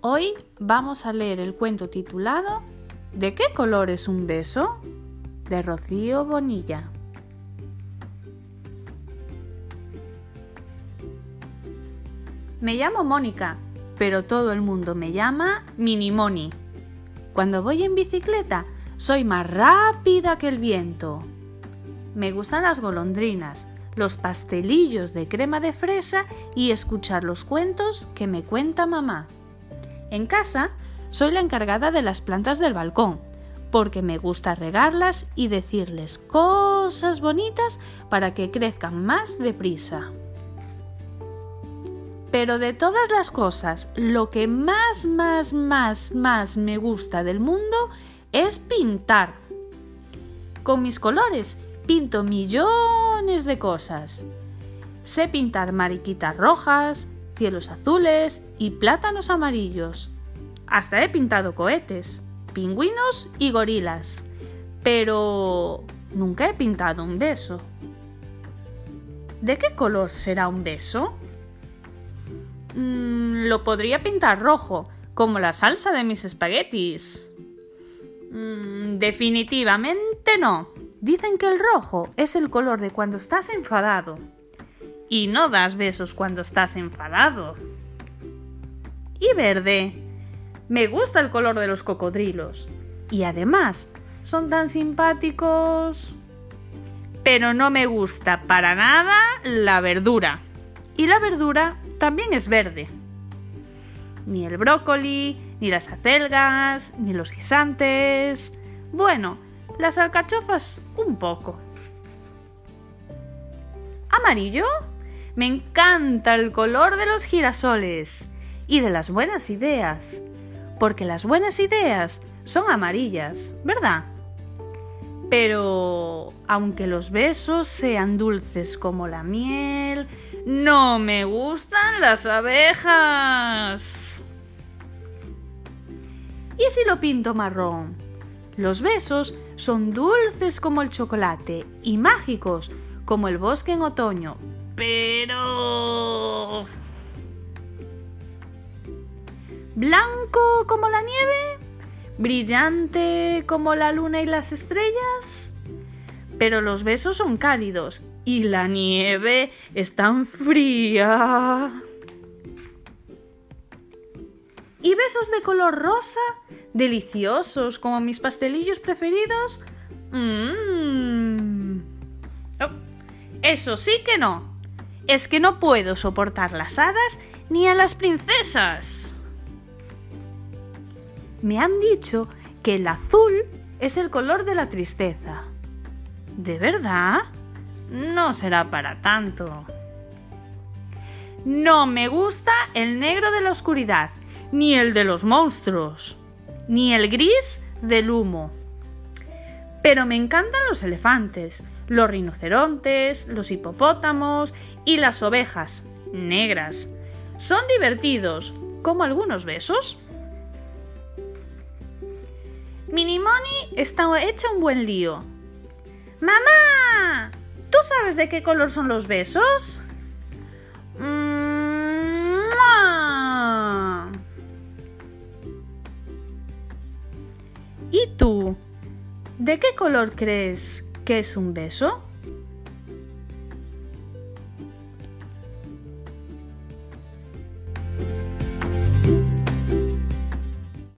Hoy vamos a leer el cuento titulado ¿De qué color es un beso? de Rocío Bonilla. Me llamo Mónica, pero todo el mundo me llama Mini Moni. Cuando voy en bicicleta, soy más rápida que el viento. Me gustan las golondrinas, los pastelillos de crema de fresa y escuchar los cuentos que me cuenta mamá. En casa soy la encargada de las plantas del balcón, porque me gusta regarlas y decirles cosas bonitas para que crezcan más deprisa. Pero de todas las cosas, lo que más, más, más, más me gusta del mundo es pintar. Con mis colores pinto millones de cosas. Sé pintar mariquitas rojas, cielos azules y plátanos amarillos. Hasta he pintado cohetes, pingüinos y gorilas. Pero nunca he pintado un beso. ¿De qué color será un beso? Mm, lo podría pintar rojo, como la salsa de mis espaguetis. Mm, definitivamente no. Dicen que el rojo es el color de cuando estás enfadado. Y no das besos cuando estás enfadado. Y verde. Me gusta el color de los cocodrilos. Y además, son tan simpáticos. Pero no me gusta para nada la verdura. Y la verdura también es verde. Ni el brócoli, ni las acelgas, ni los guisantes. Bueno, las alcachofas un poco. ¿Amarillo? Me encanta el color de los girasoles y de las buenas ideas, porque las buenas ideas son amarillas, ¿verdad? Pero aunque los besos sean dulces como la miel, no me gustan las abejas. ¿Y si lo pinto marrón? Los besos son dulces como el chocolate y mágicos como el bosque en otoño. Pero... ¿Blanco como la nieve? ¿Brillante como la luna y las estrellas? Pero los besos son cálidos y la nieve es tan fría. ¿Y besos de color rosa? deliciosos como mis pastelillos preferidos. Mmm. eso sí que no. Es que no puedo soportar las hadas ni a las princesas. Me han dicho que el azul es el color de la tristeza. ¿De verdad? No será para tanto. No me gusta el negro de la oscuridad, ni el de los monstruos ni el gris del humo. Pero me encantan los elefantes, los rinocerontes, los hipopótamos y las ovejas negras. Son divertidos, como algunos besos. Minimoni está hecha un buen lío. ¡Mamá! ¿Tú sabes de qué color son los besos? ¿Y tú? ¿De qué color crees que es un beso?